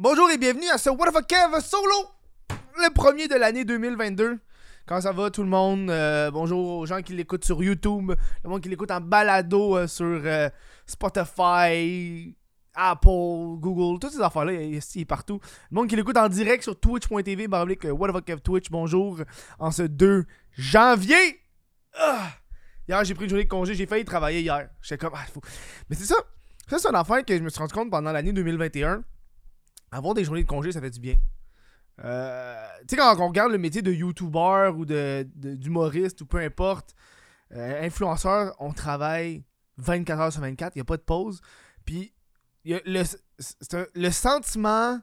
Bonjour et bienvenue à ce What the Kev solo, le premier de l'année 2022. Comment ça va tout le monde? Euh, bonjour aux gens qui l'écoutent sur YouTube, le monde qui l'écoute en balado euh, sur euh, Spotify, Apple, Google, toutes ces affaires-là, ici partout. Le monde qui l'écoute en direct sur twitch.tv, baroblique What the Kev Twitch, bonjour, en ce 2 janvier. Ah! Hier, j'ai pris une journée de congé, j'ai failli travailler hier. J'étais comme, ah, faut... Mais c'est ça, ça c'est une affaire que je me suis rendu compte pendant l'année 2021 avoir des journées de congé, ça fait du bien. Euh, tu sais, quand on regarde le métier de YouTuber ou de, d'humoriste ou peu importe, euh, influenceur, on travaille 24 heures sur 24, il n'y a pas de pause. Puis, le, le sentiment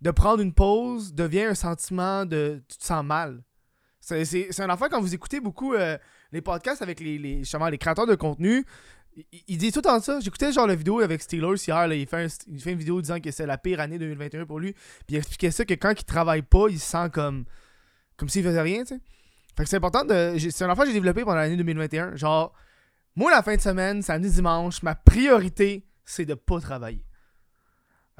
de prendre une pause devient un sentiment de tu te sens mal. C'est, un affaire quand vous écoutez beaucoup euh, les podcasts avec les, les, les créateurs de contenu il, dit tout en ça. J'écoutais genre la vidéo avec Steelers hier. Là, il, fait il fait une vidéo disant que c'est la pire année 2021 pour lui. Puis il expliquait ça que quand il travaille pas, il se sent comme comme s'il faisait rien, tu sais. Fait que c'est important de. C'est une affaire que j'ai développé pendant l'année 2021. Genre, moi, la fin de semaine, samedi, dimanche, ma priorité, c'est de pas travailler.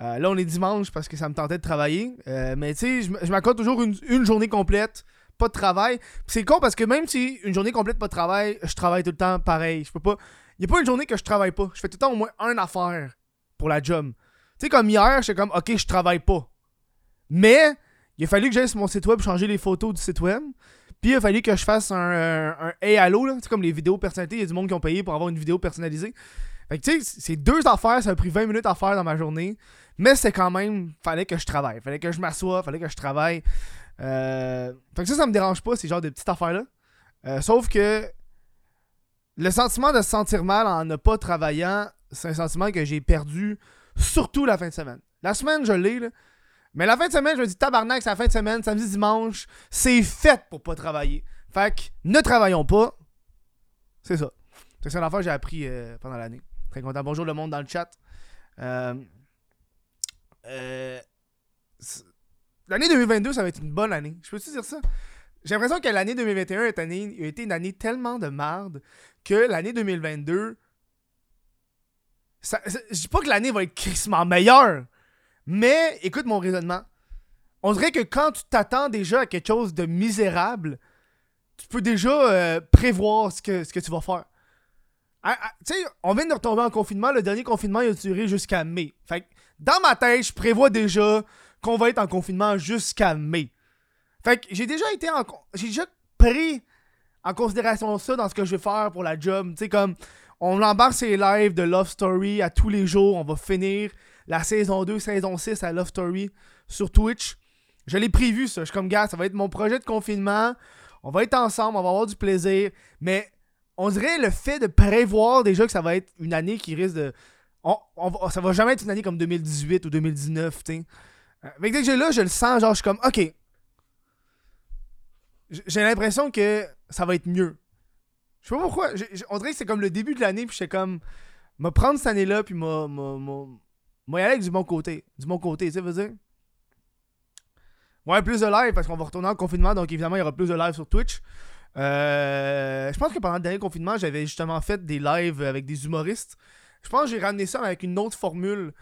Euh, là, on est dimanche parce que ça me tentait de travailler. Euh, mais tu sais, je m'accorde toujours une, une, journée complète, pas de travail. c'est con parce que même si une journée complète, pas de travail, je travaille tout le temps pareil. Je peux pas. Il n'y a pas une journée que je travaille pas. Je fais tout le temps au moins un affaire pour la job. Tu sais, comme hier, j'étais comme, ok, je travaille pas. Mais, il a fallu que j'aille sur mon site web changer les photos du site web. Puis il a fallu que je fasse un, un, Hey Allo. Tu comme les vidéos personnalisées. Il y a du monde qui ont payé pour avoir une vidéo personnalisée. Fait que tu sais, c'est deux affaires. Ça a pris 20 minutes à faire dans ma journée. Mais c'est quand même. Fallait que je travaille. Fallait que je m'assoie. Fallait que je travaille. Euh... Fait que ça, ça me dérange pas, ces genres de petites affaires-là. Euh, sauf que le sentiment de se sentir mal en ne pas travaillant, c'est un sentiment que j'ai perdu, surtout la fin de semaine. La semaine, je l'ai, là. Mais la fin de semaine, je me dis, tabarnak, c'est la fin de semaine, samedi, dimanche, c'est fait pour pas travailler. Fait que, ne travaillons pas. C'est ça. C'est une affaire que j'ai appris euh, pendant l'année. Très content. Bonjour le monde dans le chat. Euh, euh, l'année 2022, ça va être une bonne année. Je peux-tu dire ça? J'ai l'impression que l'année 2021 a été une année tellement de merde que l'année 2022. Ça, je dis pas que l'année va être crissement meilleure, mais écoute mon raisonnement. On dirait que quand tu t'attends déjà à quelque chose de misérable, tu peux déjà euh, prévoir ce que, ce que tu vas faire. Ah, ah, tu sais, on vient de retomber en confinement. Le dernier confinement, a duré jusqu'à mai. Fait dans ma tête, je prévois déjà qu'on va être en confinement jusqu'à mai. Fait que j'ai déjà été en. J'ai déjà pris en considération ça dans ce que je vais faire pour la job. Tu sais, comme on embarque ces lives de Love Story à tous les jours. On va finir la saison 2, saison 6 à Love Story sur Twitch. Je l'ai prévu, ça. Je suis comme, gars, ça va être mon projet de confinement. On va être ensemble, on va avoir du plaisir. Mais on dirait le fait de prévoir déjà que ça va être une année qui risque de. On, ça va jamais être une année comme 2018 ou 2019, tu sais. Mais dès que j'ai là, je le sens, genre, je suis comme, ok, j'ai l'impression que ça va être mieux. Je sais pas pourquoi. on dirait que c'est comme le début de l'année, puis j'étais comme. Me prendre cette année-là, puis m'a. y aller du bon côté. Du bon côté, tu sais, veux dire? Ouais, plus de live, parce qu'on va retourner en confinement, donc évidemment, il y aura plus de live sur Twitch. Euh, je pense que pendant le dernier confinement, j'avais justement fait des lives avec des humoristes. Je pense que j'ai ramené ça avec une autre formule.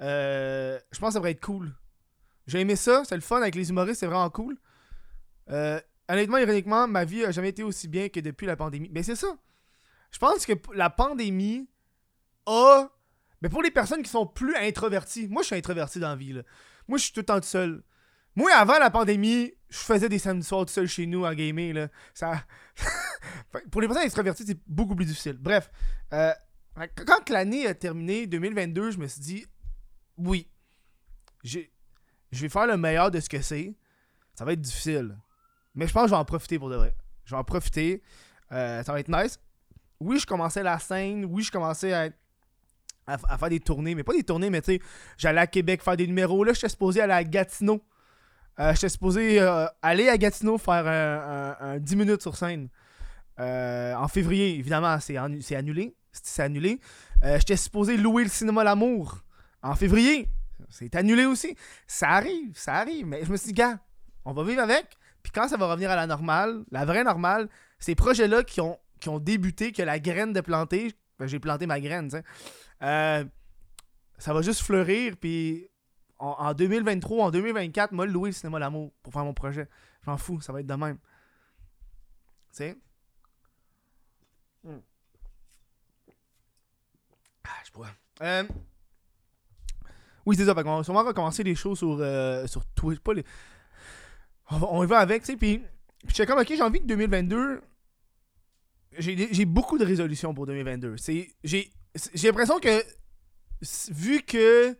Euh, je pense que ça devrait être cool. J'ai aimé ça, c'est le fun avec les humoristes, c'est vraiment cool. Euh, honnêtement, ironiquement, ma vie a jamais été aussi bien que depuis la pandémie. Mais c'est ça. Je pense que la pandémie a. Mais pour les personnes qui sont plus introverties, moi je suis introverti dans la vie. Là. Moi je suis tout le temps tout seul. Moi avant la pandémie, je faisais des samedis soirs tout seul chez nous à gamer. Là. Ça... pour les personnes introverties, c'est beaucoup plus difficile. Bref, euh, quand l'année a terminé, 2022, je me suis dit, oui, je vais faire le meilleur de ce que c'est. Ça va être difficile. Mais je pense que je vais en profiter pour de vrai. Je vais en profiter. Euh, ça va être nice. Oui, je commençais la scène. Oui, je commençais à, faire des tournées. Mais pas des tournées, mais tu sais, j'allais à Québec faire des numéros. Là, j'étais supposé aller à Gatineau. Euh, j'étais supposé euh, aller à Gatineau faire un, 10 minutes sur scène. en février, évidemment, c'est annulé. C'est annulé. j'étais supposé louer le cinéma L'amour en février. C'est annulé aussi. Ça arrive, ça arrive. Mais je me suis dit, gars, on va vivre avec. Puis quand ça va revenir à la normale, la vraie normale, ces projets-là qui ont, qui ont débuté, que la graine de planter, ben, j'ai planté ma graine, tu sais, euh, ça va juste fleurir, puis en, 2023, en 2024, moi, louer le cinéma L'amour pour faire mon projet. Je m'en fous, ça va être de même. Tu sais? Hmm. Ah, je pourrais. Euh, oui, c'est ça. on va sûrement recommencer les shows sur, euh, sur Twitch. Pas les... on, y va avec, tu sais. Puis, suis comme, ok, j'ai envie que 2022. J'ai beaucoup de résolutions pour 2022. J'ai l'impression que, vu que.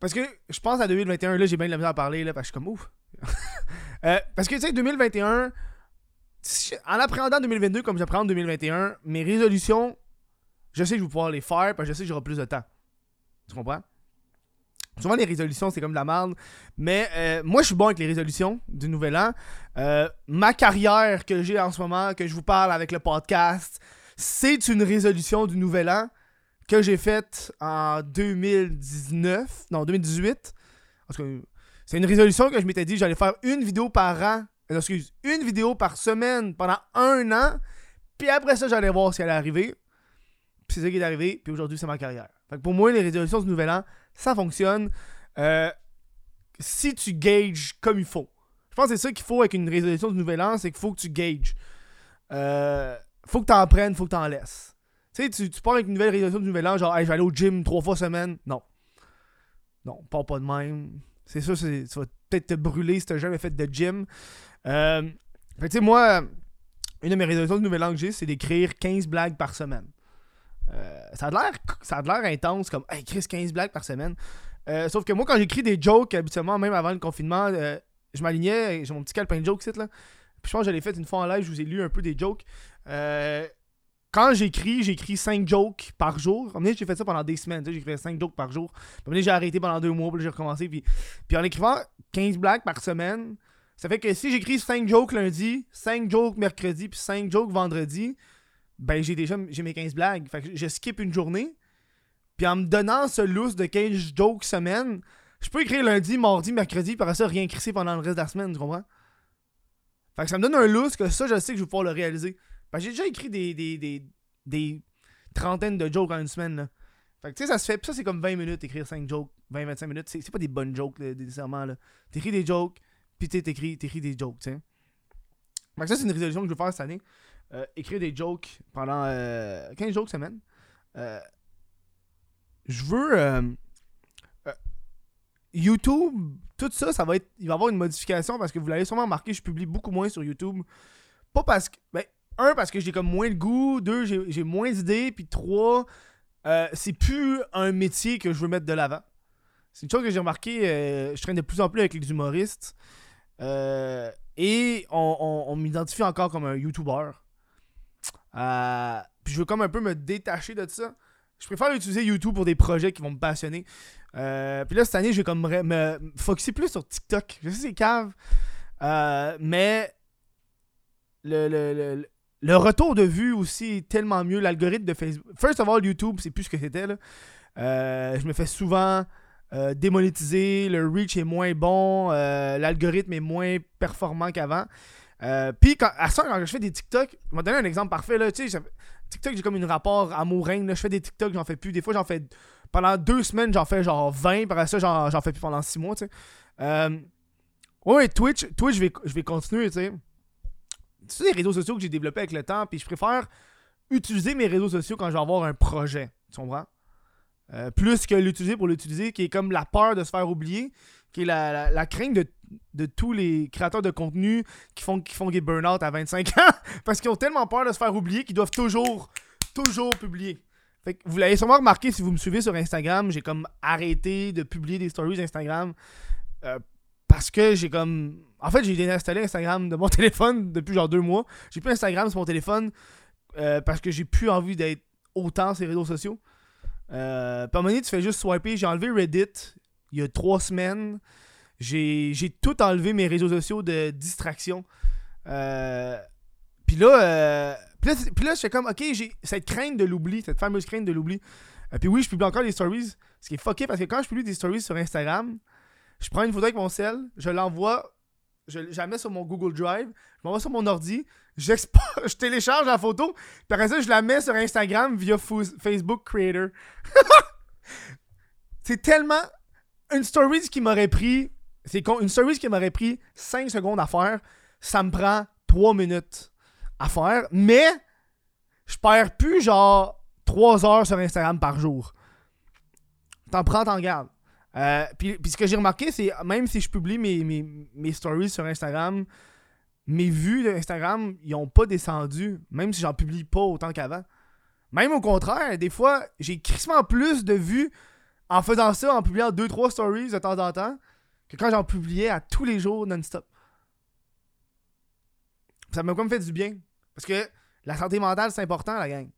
Parce que je pense à 2021, là, j'ai bien de la misère à parler, là, parce que je suis comme ouf. Euh, parce que, tu sais, 2021, en appréhendant 2022 comme j'apprends 2021, mes résolutions, je sais que je vais pouvoir les faire, parce que je sais que j'aurai plus de temps. Tu comprends? Souvent, les résolutions, c'est comme de la merde. Mais euh, moi, je suis bon avec les résolutions du nouvel an. Euh, ma carrière que j'ai en ce moment, que je vous parle avec le podcast, c'est une résolution du nouvel an que j'ai faite en 2019. Non, 2018. C'est une résolution que je m'étais dit j'allais faire une vidéo par an. Euh, excuse, une vidéo par semaine pendant un an. Puis après ça, j'allais voir si elle allait arriver. Puis c'est ça qui est arrivé. Puis aujourd'hui, c'est ma carrière. Fait que pour moi, les résolutions du nouvel an, ça fonctionne euh, si tu gages comme il faut. Je pense que c'est ça qu'il faut avec une résolution de nouvel an, c'est qu'il faut que tu gages. Euh, faut que tu en prennes, faut que tu en laisses. Tu sais, tu, pars avec une nouvelle résolution de nouvel an, genre, je vais aller au gym trois fois semaine. Non. Non, pas pas de même. C'est sûr, tu vas peut-être te brûler si tu jamais fait de gym. Euh, tu sais, moi, une de mes résolutions de nouvel an que j'ai, c'est d'écrire 15 blagues par semaine. Euh, ça a l'air intense, comme hey, Chris, 15 blagues par semaine. Euh, sauf que moi, quand j'écris des jokes, habituellement, même avant le confinement, euh, je m'alignais, j'ai mon petit calepin de jokes, là. Puis je pense que je l'ai fait une fois en live, je vous ai lu un peu des jokes. quand j'écris, j'écris 5 jokes par jour. j'ai fait ça pendant des semaines, j'écrivais 5 jokes par jour. Puis j'ai arrêté pendant 2 mois, puis j'ai recommencé. Puis, puis en écrivant 15 blagues par semaine, ça fait que si j'écris 5 jokes lundi, 5 jokes mercredi, puis 5 jokes vendredi, ben j'ai déjà j'ai mes 15 blagues. Fait que je skip une journée. Puis en me donnant ce loose de 15 jokes semaine, je peux écrire lundi, mardi, mercredi, après ça, rien crisser pendant le reste de la semaine, tu comprends? Fait que ça me donne un loose que ça, je sais que je vais pouvoir le réaliser. Fait j'ai déjà écrit des, des, des, des, trentaines de jokes en une semaine, là. Fait que tu sais, ça se fait. Puis ça, c'est comme 20 minutes, écrire 5 jokes, 20-25 minutes. C'est pas des bonnes jokes, nécessairement, là. T'écris des jokes, puis t'écris, t'écris des jokes, sais. Fait que ça, c'est une résolution que je veux faire cette année. Euh, écrire des jokes pendant 15 euh, jokes semaine. Euh, je veux. YouTube, tout ça, ça va être. Il va y avoir une modification parce que vous l'avez sûrement remarqué, je publie beaucoup moins sur YouTube. Pas parce que. Ben, un, parce que j'ai comme moins de goût. Deux, j'ai moins d'idées. Puis trois, c'est plus un métier que je veux mettre de l'avant. C'est une chose que j'ai remarqué. je traîne de plus en plus avec les humoristes. et on, on m'identifie encore comme un YouTuber. Euh, puis je veux comme un peu me détacher de ça. Je préfère utiliser YouTube pour des projets qui vont me passionner. Euh, puis là, cette année, je vais comme me, focuser plus sur TikTok. Je sais, c'est cave. Euh, mais le, le, retour de vue aussi est tellement mieux. L'algorithme de Facebook. First of all, YouTube, c'est plus ce que c'était. je me fais souvent démonétiser. Le reach est moins bon. L'algorithme est moins performant qu'avant. Euh, puis à ça, quand je fais des TikTok, je vais donner un exemple parfait. Là, tu sais, TikTok, j'ai comme une rapport amour-reine. Je fais des TikTok, j'en fais plus. Des fois, j'en fais. Pendant deux semaines, j'en fais genre 20. Par ça, j'en fais plus pendant six mois. Tu sais. Euh, ouais, Twitch, Twitch je, vais, je vais continuer. Tu sais. C'est des réseaux sociaux que j'ai développés avec le temps. Puis je préfère utiliser mes réseaux sociaux quand je vais avoir un projet. Tu comprends? Euh, plus que l'utiliser pour l'utiliser, qui est comme la peur de se faire oublier, qui est la, la crainte de de tous les créateurs de contenu qui font, qui font des burn-out à 25 ans parce qu'ils ont tellement peur de se faire oublier qu'ils doivent toujours, toujours publier. Fait que vous l'avez sûrement remarqué si vous me suivez sur Instagram, j'ai comme arrêté de publier des stories Instagram euh, parce que j'ai comme. En fait, j'ai désinstallé Instagram de mon téléphone depuis genre deux mois. J'ai plus Instagram sur mon téléphone euh, parce que j'ai plus envie d'être autant sur les réseaux sociaux. Euh, par moment tu fais juste swiper. J'ai enlevé Reddit il y a trois semaines. J'ai tout enlevé mes réseaux sociaux de distraction. Euh, puis là, euh, puis là, je fais comme, ok, j'ai cette crainte de l'oubli, cette fameuse crainte de l'oubli. Euh, puis oui, je publie encore des stories, ce qui est fucké parce que quand je publie des stories sur Instagram, je prends une photo avec mon cell, je l'envoie, je, la mets sur mon Google Drive, je m'envoie sur mon ordi, je télécharge la photo, puis après ça, je la mets sur Instagram via Facebook Creator. c'est tellement une story qui m'aurait pris. C'est story qui m'aurait pris 5 secondes à faire, ça me prend 3 minutes à faire. Mais je perds plus genre 3 heures sur Instagram par jour. T'en prends, t'en gardes. Euh, puis, puis ce que j'ai remarqué, c'est même si je publie mes, mes, mes stories sur Instagram, mes vues d'Instagram, ils ont pas descendu, même si j'en publie pas autant qu'avant. Même au contraire, des fois, j'ai crissement plus de vues en faisant ça, en publiant 2-3 stories de temps en temps, que quand j'en publiais à tous les jours non-stop. Ça m'a comme fait du bien. Parce que la santé mentale, c'est important, la gang.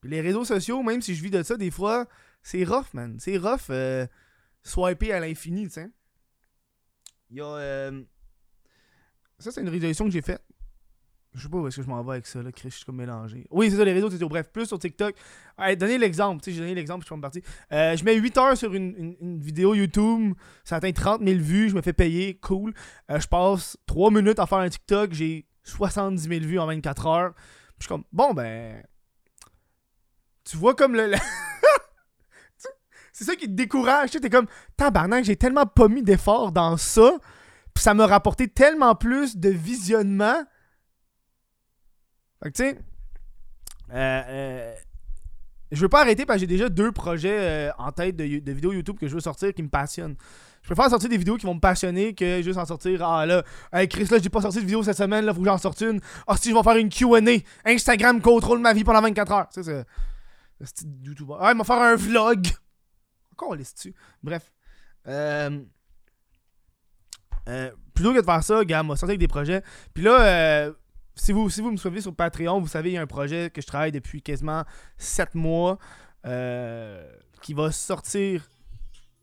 Puis les réseaux sociaux, même si je vis de ça, des fois, c'est rough, man. C'est rough euh, swiper à l'infini, tu sais. Il y a. Euh, ça, c'est une résolution que j'ai faite. Je sais pas où est-ce que je m'en vais avec ça, là, Chris, je suis comme mélangé. Oui, c'est ça, les réseaux sociaux. Bref, plus sur TikTok. Allez, donnez l'exemple, tu sais, j'ai donné l'exemple, je suis parti. Euh, je mets 8 heures sur une, une, vidéo YouTube, ça atteint 30 000 vues, je me fais payer, cool. Euh, je passe 3 minutes à faire un TikTok, j'ai 70 000 vues en 24 heures. je suis comme, bon, ben. Tu vois comme le. c'est ça qui te décourage, tu sais, t'es comme, tabarnak, j'ai tellement pas mis d'effort dans ça, puis ça m'a rapporté tellement plus de visionnement fait que tu sais, euh, euh, je veux pas arrêter parce que j'ai déjà deux projets euh, en tête de, vidéos YouTube que je veux sortir qui me passionnent. Je préfère sortir des vidéos qui vont me passionner que juste en sortir. Ah là, hey Chris, là, j'ai pas sorti de vidéo cette semaine, là, faut que j'en sorte une. Ah, si je vais faire une QA. Instagram contrôle ma vie pendant 24 heures. Tu sais, c'est. YouTube. Ah, il va faire un vlog. Encore laisse-tu. Bref. Euh, euh, plutôt que de faire ça, gars, m'a sorti avec des projets. Puis là, euh, si vous, si vous me suivez sur Patreon, vous savez, il y a un projet que je travaille depuis quasiment 7 mois euh, qui va sortir.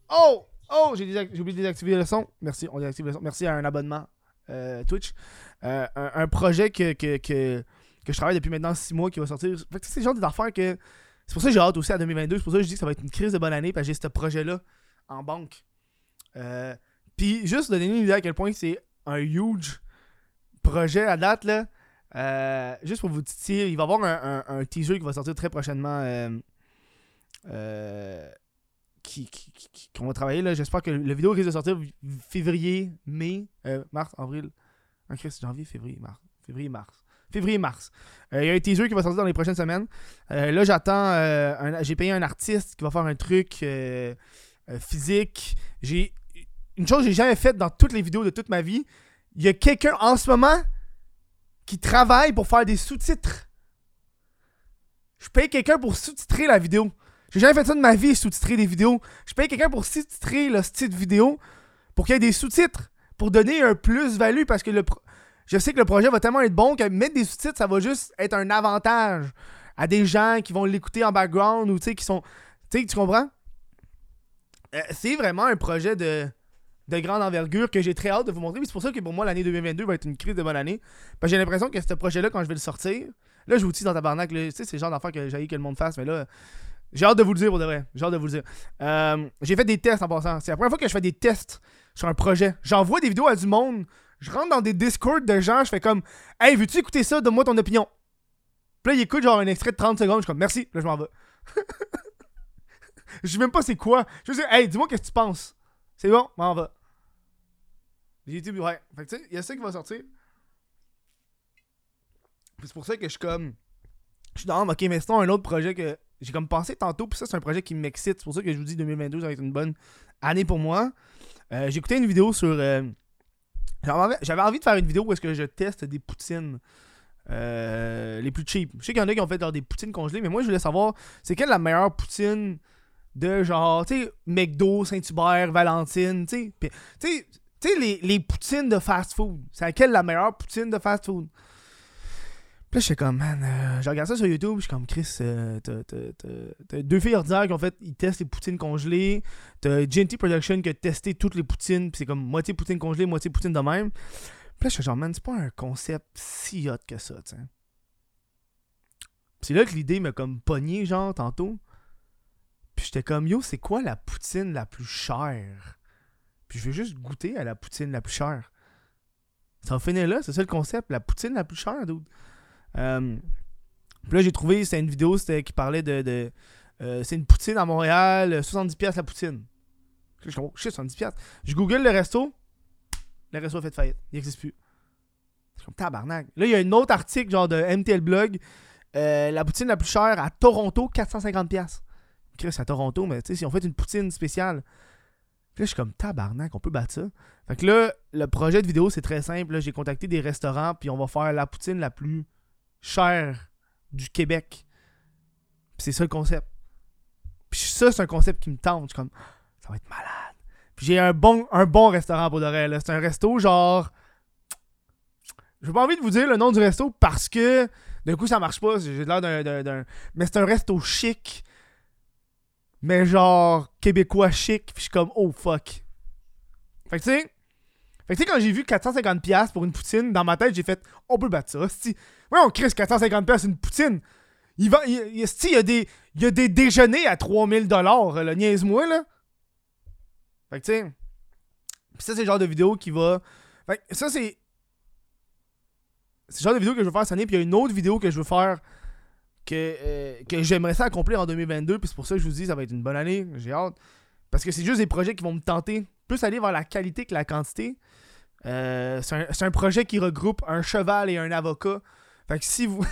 Oh! Oh! J'ai, oublié de désactiver le son. Merci, on désactive le son. Merci à un abonnement euh, Twitch. Euh, un, projet que, que, que, je travaille depuis maintenant 6 mois qui va sortir. c'est le genre affaires que. C'est pour ça que j'ai hâte aussi à 2022. C'est pour ça que je dis que ça va être une crise de bonne année parce que j'ai ce projet-là en banque. Puis juste donner une idée à quel point c'est un huge projet à date là. Euh, juste pour vous dire, il va y avoir un, teaser qui va sortir très prochainement. Euh, euh, qu'on va travailler là. J'espère que la vidéo risque de sortir février, mai, mars, avril. En janvier, février, mars. Février, mars. Février, mars. Il y a un teaser qui va sortir dans les prochaines semaines. là, j'attends. j'ai payé un artiste qui va faire un truc physique. J'ai une chose que j'ai jamais faite dans toutes les vidéos de toute ma vie. Il y a quelqu'un en ce moment qui travaille pour faire des sous-titres. Je paye quelqu'un pour sous-titrer la vidéo. J'ai jamais fait ça de ma vie, sous-titrer des vidéos. Je paye quelqu'un pour sous-titrer le style vidéo pour qu'il y ait des sous-titres. Pour donner un plus-value parce que le je sais que le projet va tellement être bon que mettre des sous-titres, ça va juste être un avantage à des gens qui vont l'écouter en background ou tu sais, qui sont. Tu sais, tu comprends? Euh, c'est vraiment un projet de de grande envergure que j'ai très hâte de vous montrer. C'est pour ça que pour moi, l'année 2022 va être une crise de bonne année. Parce que j'ai l'impression que ce projet-là, quand je vais le sortir, là, je vous dis dans tabarnak, tu sais, c'est le genre d'affaires que j'ai que le monde fasse, mais là, j'ai hâte de vous le dire pour de vrai. J'ai hâte de vous le dire. Euh, j'ai fait des tests en passant. C'est la première fois que je fais des tests sur un projet. J'envoie des vidéos à du monde. Je rentre dans des discords de gens, je fais comme Hey, veux-tu écouter ça? Donne-moi ton opinion. Puis là, il écoute genre un extrait de 30 secondes. Je suis comme Merci. Là, je m'en vais. je sais même pas c'est quoi. Je dire, hey, dis-moi qu'est-ce que tu penses. C'est bon, m'en va. J'ai dit, ouais. Fait que tu sais, il y a ça qui va sortir. c'est pour ça que je suis comme. Je suis dans, ok, mais c'est un autre projet que j'ai comme pensé tantôt, puis ça, c'est un projet qui m'excite. C'est pour ça que je vous dis 2022, ça va être une bonne année pour moi. Euh, j'ai écouté une vidéo sur. Euh, j'avais envie de faire une vidéo où est-ce que je teste des poutines. Euh, les plus cheap. Je sais qu'il y en a qui ont fait des poutines congelées, mais moi je voulais savoir c'est quelle la meilleure poutine de genre, tu sais, McDo, Saint-Hubert, Valentine, tu sais. Tu sais, les, les, poutines de fast-food. C'est laquelle la meilleure poutine de fast-food? Puis là, je suis comme, man, euh, je regarde ça sur YouTube, je suis comme, Chris, euh, t'as deux filles ordinaires qui ont fait, ils testent les poutines congelées. T'as GNT Production qui a testé toutes les poutines, puis c'est comme moitié poutine congelée, moitié poutine de même. Puis là, je suis genre, man, c'est pas un concept si hot que ça, tu c'est là que l'idée m'a comme pogné, genre, tantôt. Puis j'étais comme, yo, c'est quoi la poutine la plus chère? Puis je vais juste goûter à la poutine la plus chère. Ça va finir là, c'est ça le concept. La poutine la plus chère, dude. Euh, puis là, j'ai trouvé, c'était une vidéo qui parlait de. Euh, c'est une poutine à Montréal, 70$ la poutine. Je suis comme, oh shit, 70$. Je google le resto. Le resto a fait faillite. Il n'existe plus. Suis comme, tabarnak. Là, il y a un autre article, genre de MTL Blog. Euh, la poutine la plus chère à Toronto, 450$. Chris, à Toronto, mais tu sais, si on fait une poutine spéciale. Puis là, je suis comme tabarnak, on peut battre ça. Fait que là, le projet de vidéo, c'est très simple. J'ai contacté des restaurants, puis on va faire la poutine la plus chère du Québec. Puis c'est ça le concept. Puis ça, c'est un concept qui me tente. Je suis comme, ça va être malade. Puis j'ai un bon, un bon restaurant pour là. C'est un resto genre. J'ai pas envie de vous dire le nom du resto parce que d'un coup ça marche pas. J'ai l'air d'un- Mais c'est un resto chic. Mais genre québécois chic. Puis je suis comme, oh fuck. Fait que tu sais. Fait que tu sais, quand j'ai vu 450$ pour une poutine, dans ma tête, j'ai fait, on peut battre ça. hostie. Ouais, on crée 450$ une poutine. Il, va, il, il, y a des, il y a des déjeuners à 3000$, là. Niaise-moi, là. Fait que tu sais. Pis ça, c'est le genre de vidéo qui va. Fait que ça, c'est. C'est le genre de vidéo que je veux faire cette année. Puis il y a une autre vidéo que je veux faire que, euh, que j'aimerais ça accomplir en 2022. Puis c'est pour ça que je vous dis, ça va être une bonne année. J'ai hâte. Parce que c'est juste des projets qui vont me tenter plus aller vers la qualité que la quantité. Euh, c'est un, projet qui regroupe un cheval et un avocat. Fait que si vous.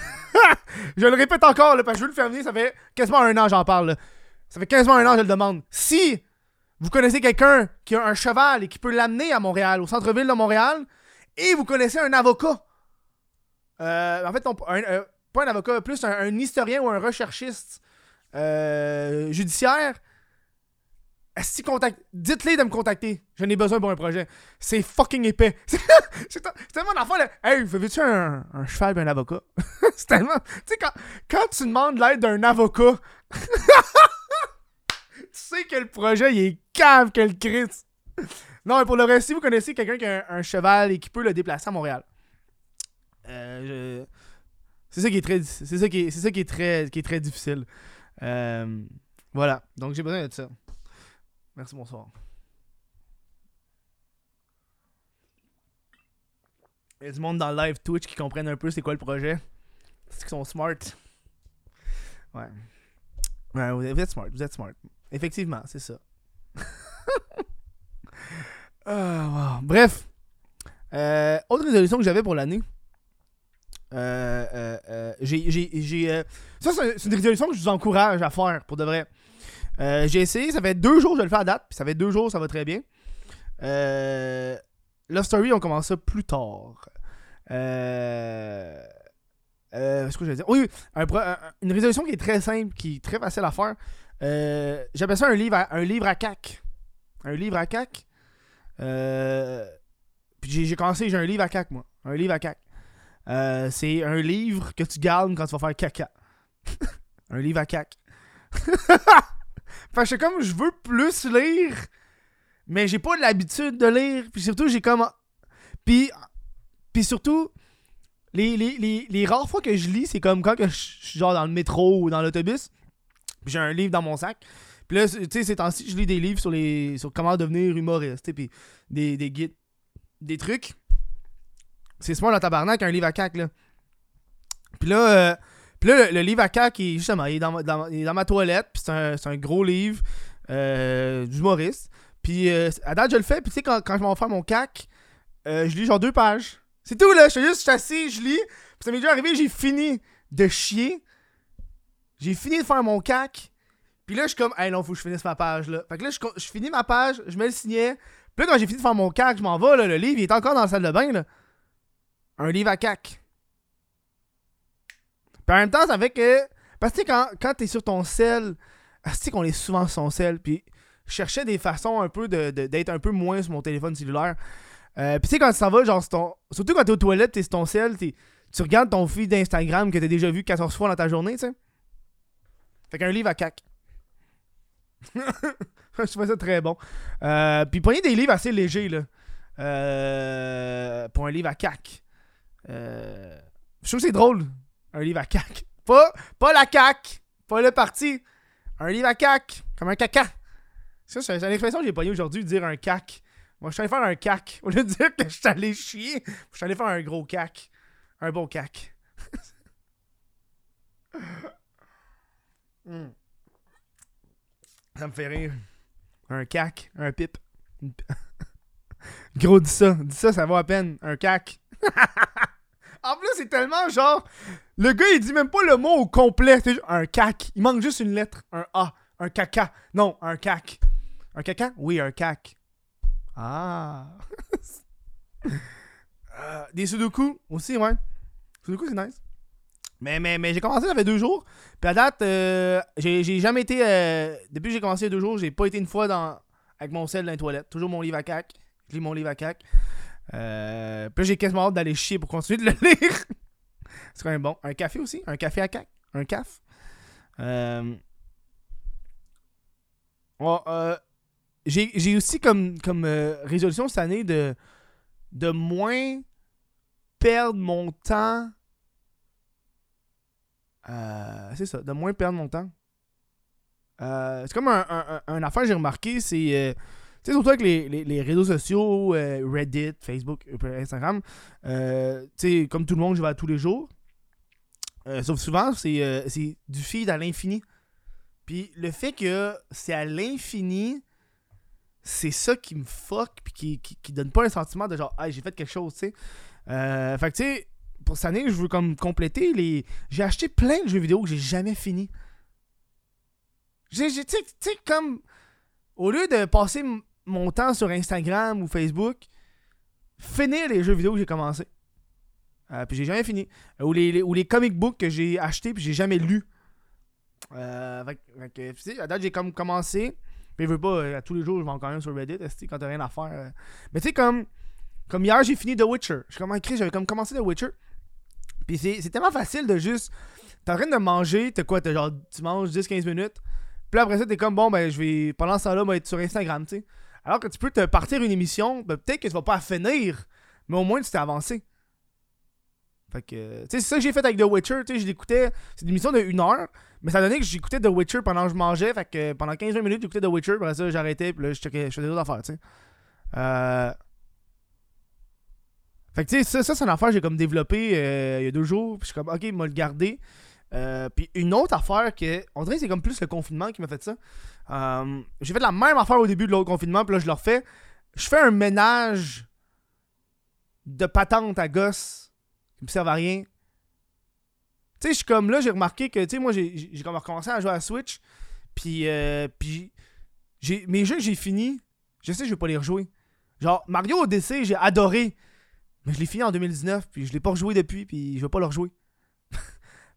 je le répète encore, parce que je veux le faire venir, ça fait quasiment un an j'en parle. Ça fait quasiment un an que je le demande. Si vous connaissez quelqu'un qui a un cheval et qui peut l'amener à Montréal, au centre-ville de Montréal, et vous connaissez un avocat, euh, en fait, non, un- un avocat, plus un, historien ou un recherchiste euh, judiciaire, si contact... dites-les de me contacter. J'en ai besoin pour un projet. C'est fucking épais. c'est tellement d'enfants. Hey, veux-tu un, un cheval et un avocat? c'est tellement. Tu sais, quand, tu demandes l'aide d'un avocat, tu sais que le projet il est cave que le Christ. Non, mais pour le reste, si vous connaissez quelqu'un qui a un, un cheval et qui peut le déplacer à Montréal, euh, c'est ça qui est très, c'est ça qui est, c'est ça qui est très, qui est très difficile. Euh, voilà. Donc j'ai besoin de ça. Merci, bonsoir. Il y a du monde dans le live Twitch qui comprennent un peu c'est quoi le projet. C'est qu'ils sont smart. Ouais. Ouais, vous êtes smart, vous êtes smart. Effectivement, c'est ça. Ah. Bref. Euh, autre résolution que j'avais pour l'année. Euh, euh, euh, j'ai. Ça, c'est une résolution que je vous encourage à faire, pour de vrai. J'ai essayé, ça fait deux jours que je le fais à date, puis ça fait deux jours, ça va très bien. Euh, Story, on commence ça plus tard. Ce que je vais dire? Oui, une résolution qui est très simple, qui est très facile à faire. J'appelle ça un livre à, un livre à cac. Un livre à cac. Puis j'ai commencé, j'ai un livre à cac, moi. Un livre à cac. Euh, c'est un livre que tu gardes quand tu vas faire caca. un livre à cac. Fait que comme, je veux plus lire, mais j'ai pas l'habitude de lire. Puis surtout, j'ai comme. Puis, puis surtout, les, les, les, les rares fois que je lis, c'est comme quand je suis genre dans le métro ou dans l'autobus. J'ai un livre dans mon sac. Puis là, tu sais, ces temps-ci, je lis des livres sur les sur comment devenir humoriste. Puis des, des guides, des trucs. C'est smart dans tabarnak, un livre à cac, là. Puis là, euh, puis là, le, livre à cac, il, justement, il est dans ma, toilette. Puis c'est un, un gros livre euh, d'humoriste. Puis euh, à date, je le fais. Puis tu sais, quand, quand je m'en vais faire mon cac, euh, je lis genre deux pages. C'est tout, là. Je suis juste je assis, je lis. Puis ça m'est déjà arrivé, j'ai fini de chier. J'ai fini de faire mon cac. Puis là, je suis comme, hey non, faut que je finisse ma page, là. Fait que là, je, je finis ma page, je mets le signet. Puis là, quand j'ai fini de faire mon cac, je m'en vais, là. Le livre, il est encore dans la salle de bain, là. Un livre à cac. Puis en même temps, ça fait que. Parce que quand, quand t'es sur ton sel, tu sais qu'on est souvent sur son sel. Puis je cherchais des façons un peu de, de- d'être un peu moins sur mon téléphone cellulaire. Euh, puis tu sais, quand tu s'en vas, genre, ton... surtout quand t'es aux toilettes, t'es sur ton sel, tu regardes ton feed d'Instagram que t'as déjà vu 14 fois dans ta journée, tu sais. Fait qu'un livre à cac. je trouvais ça très bon. Euh, puis prenez des livres assez légers, là. Euh, pour un livre à cac. Euh, je trouve que c'est drôle, un livre à cac. Pas, pas la cac, pas le parti. Un livre à cac, comme un caca. Ça, c'est une expression que j'ai pognée aujourd'hui, dire un cac. Moi, je suis allé faire un cac. Au lieu de dire que je suis allé chier, je suis allé faire un gros cac. Un beau cac. Hmm. Ça me fait rire. Un cac. Un pipe. Gros, dis ça. Dis ça, ça va à peine. Un cac. En plus, c'est tellement genre. Le gars, il dit même pas le mot au complet. C'est un cac. Il manque juste une lettre. Un A. Un caca. Non, un cac. Un caca? Oui, un cac. Ah. Euh, des sudoku aussi, ouais. Sudoku, c'est nice. Mais, mais, mais j'ai commencé, ça fait deux jours. Puis à date, euh, j'ai jamais été. Euh, depuis que j'ai commencé il y a deux jours, j'ai pas été une fois dans, avec mon sel dans les toilettes. Toujours mon livre à cac. Je lis mon livre à cac. Euh, puis j'ai quasiment hâte d'aller chier pour continuer de le lire. c'est quand même bon. Un café aussi. Un café à cac. Un caf. Euh, euh, j'ai aussi comme, comme euh, résolution cette année de, de moins perdre mon temps. Euh, c'est ça, de moins perdre mon temps. C'est comme un, affaire que j'ai remarqué, c'est. Tu sais, surtout avec les, les, les réseaux sociaux, euh, Reddit, Facebook, euh, Instagram. Euh, tu sais, comme tout le monde, je vais à tous les jours. Sauf souvent, c'est du feed à l'infini. Puis le fait que c'est à l'infini, c'est ça qui me fuck, puis qui, qui, donne pas un sentiment de genre, ah, j'ai fait quelque chose, tu sais. Fait que tu sais, pour cette année, je veux comme compléter les. J'ai acheté plein de jeux vidéo que j'ai jamais fini. J'ai, tu sais- comme. Au lieu de passer mon temps sur Instagram ou Facebook, finir les jeux vidéo que j'ai commencé. Euh, puis j'ai jamais fini. Euh, ou, les, ou les comic books que j'ai achetés puis j'ai jamais lu. Euh, fait, tu sais, à date, j'ai comme commencé. Puis je veux pas, tous les jours, je vais quand même sur Reddit, quand t'as rien à faire. Mais tu sais, comme, comme hier, j'ai fini The Witcher. Je comme écrit, j'avais comme commencé The Witcher. Puis c'est tellement facile de juste. T'es en train de manger, t'as quoi, t'as genre, tu manges 10-15 minutes. Puis après ça, t'es comme, bon, ben, je vais, pendant ce temps-là, moi, être sur Instagram, tu sais. Alors que tu peux te partir une émission, ben, peut-être que tu vas pas finir, mais au moins, tu t'es avancé. Fait que, tu sais, c'est ça que j'ai fait avec The Witcher, tu sais, je l'écoutais, c'est une émission de 1 heure, mais ça donnait que j'écoutais The Witcher pendant que je mangeais, fait que pendant 15-20 minutes, j'écoutais The Witcher, après ça, j'arrêtais, puis là, je checkais, je faisais d'autres affaires, tu sais. Euh... Fait que, tu sais, ça, ça c'est une affaire que j'ai comme développé euh, il y a deux jours, puis je suis comme, ok, il m'a le gardé. Euh, puis une autre affaire que, on dirait que c'est comme plus le confinement qui m'a fait ça. Euh, j'ai fait la même affaire au début de l'autre confinement, puis là, je le refais. Je fais un ménage de patente à gosse qui me servent à rien. Tu sais, je suis comme là, j'ai remarqué que, tu sais, moi, j'ai comme recommencé à jouer à Switch, puis, euh, puis mes jeux j'ai finis, je sais je vais pas les rejouer. Genre, Mario Odyssey, j'ai adoré, mais je l'ai fini en 2019, puis je l'ai pas rejoué depuis, puis je vais pas le rejouer.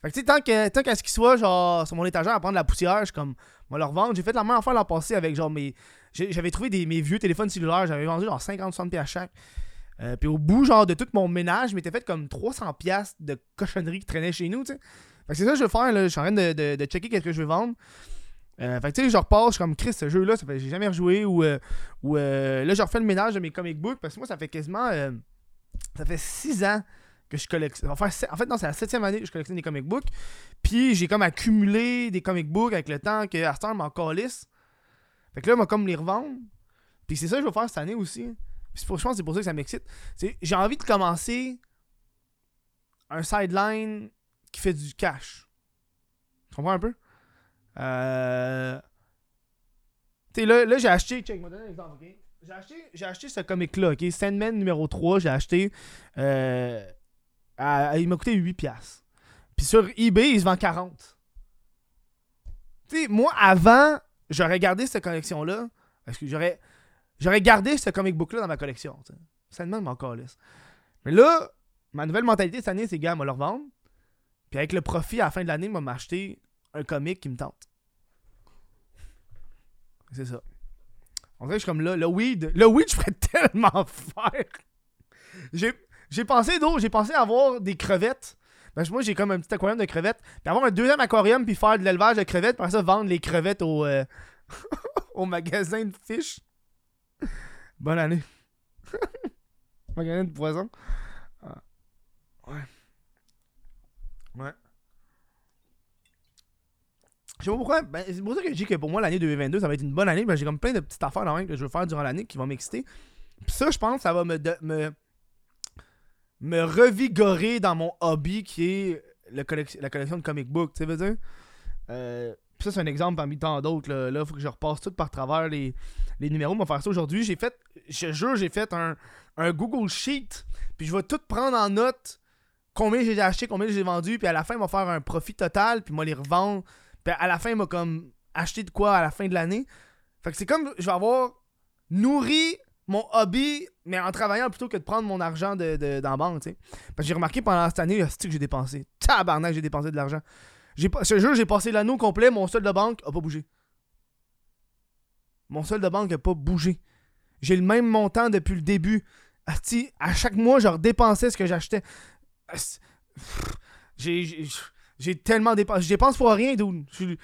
Fait que, tu sais, tant que- tant qu'à ce qu'il soit, genre, sur mon étagère à prendre de la poussière, je comme, moi le revendre. J'ai fait la même affaire l'an passé avec, genre, mes. J'avais trouvé des, mes vieux téléphones cellulaires, j'avais vendu genre 50-60$ à chaque. Euh, puis au bout, genre, de tout mon ménage, je m'étais fait comme 300$ de cochonneries qui traînaient chez nous, tu sais. Fait que c'est ça que je veux faire, là. Je suis en train de, de, checker qu'est-ce que je veux vendre. Euh, fait que tu sais, je repars, je suis comme Chris, ce jeu-là, ça fait j'ai jamais rejoué. Ou, euh, ou euh, là, je refais le ménage de mes comic books parce que moi, ça fait quasiment. euh, ça fait 6 ans que je collectionne. En fait, non, c'est la septième année que je collectionne des comic books. Puis j'ai comme accumulé des comic books avec le temps que Astor m'en calisse. Fait que là, moi, comme les revendre. Puis c'est ça que je vais faire cette année aussi. Puis pour, je pense que c'est pour ça que ça m'excite. J'ai envie de commencer un sideline qui fait du cash. Tu comprends un peu? Euh... Tu sais, là, là j'ai acheté. Check, je vais donner un exemple? J'ai acheté, acheté ce comic-là, ok? Sandman numéro 3, j'ai acheté. Euh, il m'a coûté 8$. Puis sur eBay, il se vend 40. Tu sais, moi, avant, j'aurais gardé cette collection-là. J'aurais. J'aurais gardé ce comic book-là dans ma collection. sais. Sandman m'en calisse. Mais là, ma nouvelle mentalité cette année, c'est, gars, moi le revendre. Puis avec le profit à la fin de l'année, moi m'acheter un comic qui me tente. C'est ça. On dirait que je suis comme là, le weed, le weed, je ferais tellement faire. J'ai, j'ai pensé d'autres, j'ai pensé avoir des crevettes. Moi, j'ai comme un petit aquarium de crevettes. Puis avoir un deuxième aquarium, puis faire de l'élevage de crevettes, puis après ça, vendre les crevettes au, euh, au magasin de fish. Bonne année. magasin de poisson. Ah. Ouais. Ouais. Je sais pas pourquoi. Ben, c'est pour ça que je dis que pour moi, l'année 2022, ça va être une bonne année. Ben, j'ai comme plein de petites affaires dans que je veux faire durant l'année qui vont m'exciter. Puis ça, je pense, ça va me, me revigorer dans mon hobby qui est la collection de comic books. Tu sais, veux dire? Euh, ça, c'est un exemple parmi tant d'autres. Là, il faut que je repasse tout par travers les, les numéros. On va faire ça aujourd'hui. J'ai fait, je jure, j'ai fait un, un Google Sheet. Puis je vais tout prendre en note combien j'ai acheté, combien j'ai vendu. Puis à la fin, il va faire un profit total. Puis moi, les revendre. Puis à la fin, il m'a comme acheté de quoi à la fin de l'année. Fait que c'est comme, je vais avoir nourri mon hobby, mais en travaillant plutôt que de prendre mon argent de, dans la banque, tu sais. J'ai remarqué pendant cette année, c'est que j'ai dépensé. Tabarnak, j'ai dépensé de l'argent. J'ai, ce jeu, j'ai passé l'anneau complet, mon solde de banque a pas bougé. Mon solde de banque a pas bougé. J'ai le même montant depuis le début. Asti, à chaque mois, je redépensais ce que j'achetais. J'ai, j'ai, tellement dépensé. Je dépense pour rien, dude. Je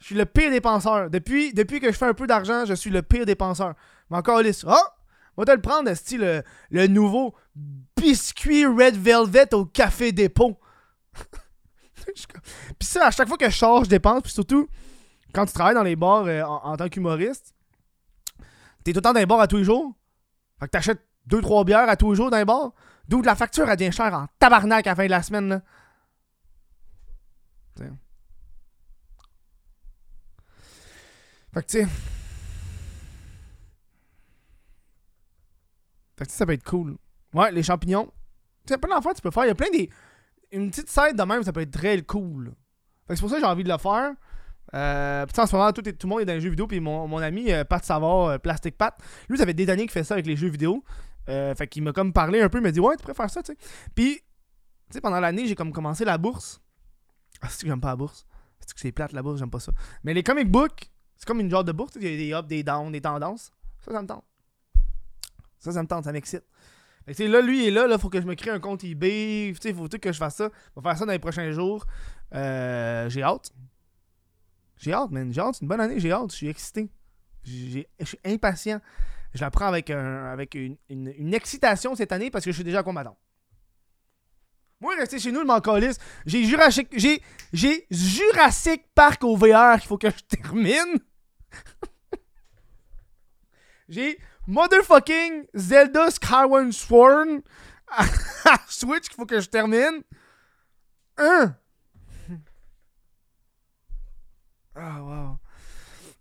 suis, le pire dépenseur. Depuis, depuis que je fais un peu d'argent, je suis le pire dépenseur. Mais encore lisse. Oh! Va te le prendre, le, le nouveau biscuit Red Velvet au Café Dépôt. puis ça, à chaque fois que je sors, je dépense. Puis surtout, quand tu travailles dans les bars euh, en, tant qu'humoriste, t'es tout le temps dans les bars à tous les jours. Fait que t'achètes 2-3 bières à tous les jours dans les bars. D'où la facture, elle devient chère en tabarnak à la fin de la semaine. Fait que tu sais. Ça peut être cool. Ouais, les champignons. Tu sais, plein d'enfants, tu peux faire. Il y a plein des. Une petite side de même, ça peut être très cool. Fait que c'est pour ça que j'ai envie de le faire. Euh, en ce moment, tout, tout, le monde est dans les jeux vidéo. Puis mon, mon ami euh, Pat Savard, euh, Plastic Pat, lui, ça fait des années qu'il fait ça avec les jeux vidéo. Euh, fait qu'il m'a comme parlé un peu. Il m'a dit, ouais, tu préfères ça, tu sais. Puis, tu sais, pendant l'année, j'ai comme commencé la bourse. Ah, c'est que j'aime pas la bourse? C'est que c'est plate la bourse, j'aime pas ça. Mais les comic books, c'est comme une genre de bourse. Il y a des ups, des downs, des tendances. Ça, ça me tente. Ça, ça me tente, ça m'excite. Là, lui, est là, il faut que je me crée un compte eBay. Il faut que je fasse ça. On va faire ça dans les prochains jours. Euh, j'ai hâte. J'ai hâte, man. J'ai hâte. C'est une bonne année. J'ai hâte. Je suis excité. Je suis impatient. Je la prends avec, un, avec une, une, excitation cette année parce que je suis déjà combattant. Moi, rester chez nous, le m'en J'ai Jurassic, j'ai, j'ai Jurassic Park au VR qu'il faut que je termine. j'ai motherfucking Zelda Skyward Sword à Switch qu'il faut que je termine. Un. Ah, oh, wow.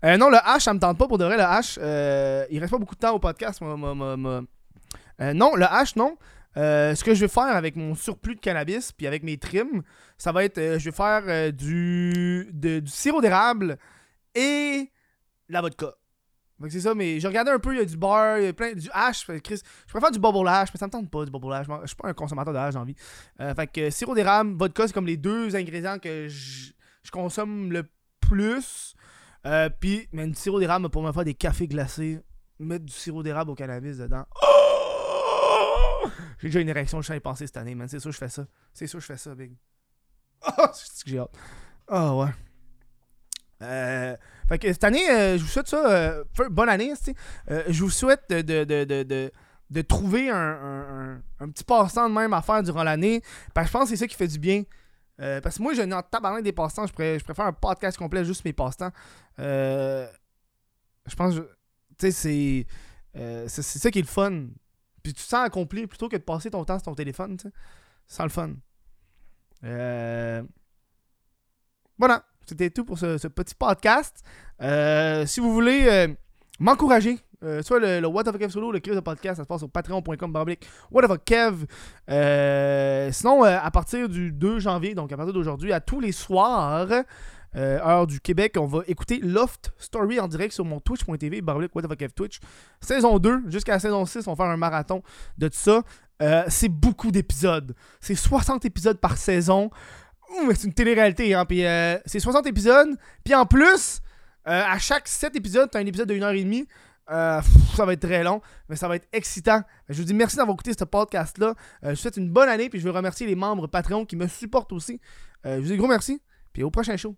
Euh, non, le H, ça me tente pas pour de vrai. Le H, euh, il reste pas beaucoup de temps au podcast. Euh, non, le H, non. ce que je vais faire avec mon surplus de cannabis puis avec mes trims, ça va être je vais faire du, du sirop d'érable et la vodka. C'est ça, mais j'ai regardé un peu, il y a du bar, il y a plein du hash. Chris, je préfère du bubble hash, mais ça me tente pas du bubble hash. Je suis pas un consommateur de hash, j'ai envie. fait que sirop d'érable, vodka, c'est comme les deux ingrédients que je, consomme le plus. Euh, Puis, mais du sirop d'érable pour me faire des cafés glacés. Mettre du sirop d'érable au cannabis dedans. Oh! J'ai déjà une érection, je suis penser cette année, man. C'est sûr que je fais ça. C'est sûr que je fais ça, big. Oh, c'est que j'ai hâte. Oh, ouais. Euh, fait que cette année, euh, je vous souhaite ça. Euh, bonne année, je vous souhaite de, de, de, de, de trouver un, un, petit passe-temps de même à faire durant l'année. Parce que je pense que c'est ça qui fait du bien. Parce que moi, je n'en tabarnak des passe-temps. Je, préfère un podcast complet, juste mes passe-temps. Je pense, tu sais, c'est, c'est ça qui est le fun. Puis tu te sens accompli plutôt que de passer ton temps sur ton téléphone, tu sais. C'est le fun. Voilà, c'était tout pour ce, petit podcast. si vous voulez m'encourager euh, soit le, What of Kev solo, le crise de podcast, ça se passe sur patreon.com What of Kev. Euh, sinon, euh, à partir du 2 janvier, donc à partir d'aujourd'hui, à tous les soirs, heure du Québec, on va écouter Loft Story en direct sur mon twitch.tv, baroblique What Kev Twitch. Saison 2 jusqu'à la saison 6, on va faire un marathon de tout ça. c'est beaucoup d'épisodes. C'est 60 épisodes par saison. C'est une télé-réalité, hein. Puis c'est 60 épisodes. Puis en plus, à chaque 7 épisodes, t'as un épisode de 1h30. Euh, ça va être très long, mais ça va être excitant. Je vous dis merci d'avoir écouté ce podcast-là. Euh, je vous souhaite une bonne année, puis je veux remercier les membres Patreon qui me supportent aussi. Euh, je vous dis gros merci, puis au prochain show.